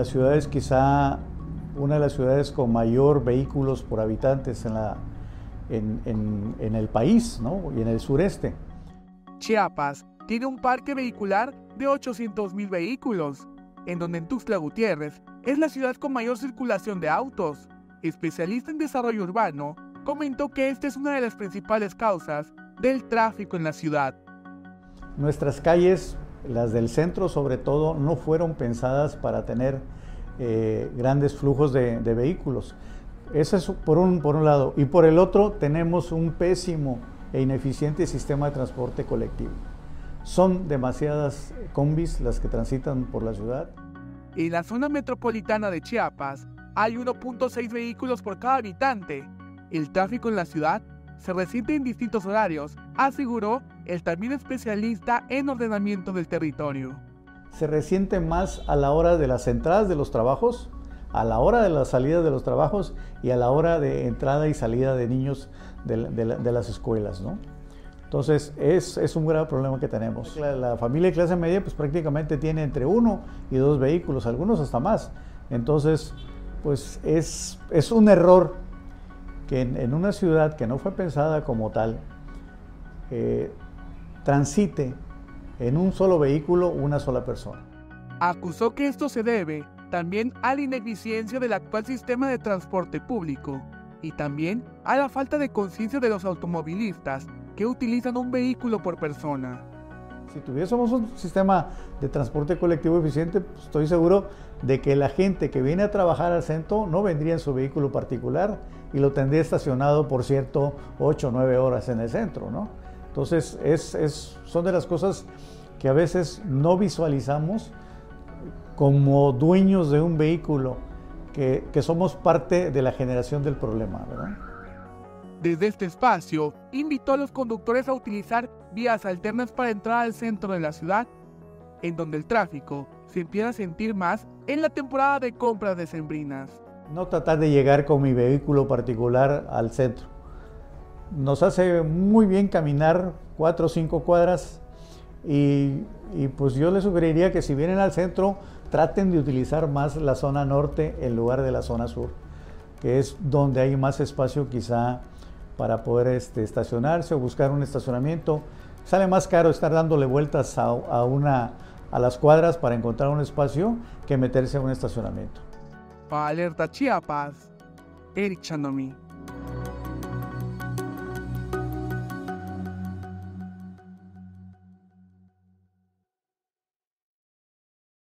la ciudad es quizá una de las ciudades con mayor vehículos por habitantes en, la, en, en el país ¿no? y en el sureste. Chiapas tiene un parque vehicular de 800.000 vehículos, en donde en Tuxtla Gutiérrez es la ciudad con mayor circulación de autos. Especialista en desarrollo urbano, comentó que esta es una de las principales causas del tráfico en la ciudad. Nuestras calles, las del centro sobre todo, no fueron pensadas para tener eh, grandes flujos de, vehículos. Eso es por un, por un lado. Y por el otro tenemos un pésimo e ineficiente sistema de transporte colectivo. Son demasiadas combis las que transitan por la ciudad. En la zona metropolitana de Chiapas hay 1.6 vehículos por cada habitante. El tráfico en la ciudad se resiente en distintos horarios, aseguró el también especialista en ordenamiento del territorio. Se resiente más a la hora de las entradas de los trabajos, a la hora de la salida de los trabajos y a la hora de entrada y salida de niños de, las escuelas. ¿no? Entonces es, es, un gran problema que tenemos. La, familia de clase media pues prácticamente tiene entre uno y dos vehículos, algunos hasta más. Entonces pues es, es un error que en, una ciudad que no fue pensada como tal, eh, transite en un solo vehículo una sola persona. Acusó que esto se debe también a la ineficiencia del actual sistema de transporte público y también a la falta de conciencia de los automovilistas que utilizan un vehículo por persona. Si tuviésemos un sistema de transporte colectivo eficiente, pues, estoy seguro de que la gente que viene a trabajar al centro no vendría en su vehículo particular y lo tendría estacionado, por cierto, 8 o 9 horas en el centro. ¿no? Entonces, es, son de las cosas que a veces no visualizamos como dueños de un vehículo, que, que somos parte de la generación del problema. ¿verdad? Desde este espacio, invitó a los conductores a utilizar vías alternas para entrar al centro de la ciudad, en donde el tráfico se empieza a sentir más en la temporada de compras decembrinas. No tratar de llegar con mi vehículo particular al centro. Nos hace muy bien caminar cuatro o cinco cuadras y, pues yo les sugeriría que si vienen al centro traten de utilizar más la zona norte en lugar de la zona sur, que es donde hay más espacio quizá para poder este, estacionarse o buscar un estacionamiento. Sale más caro estar dándole vueltas a, una, a las cuadras para encontrar un espacio que meterse a un estacionamiento. Alerta Chiapas, Eric Chandomí.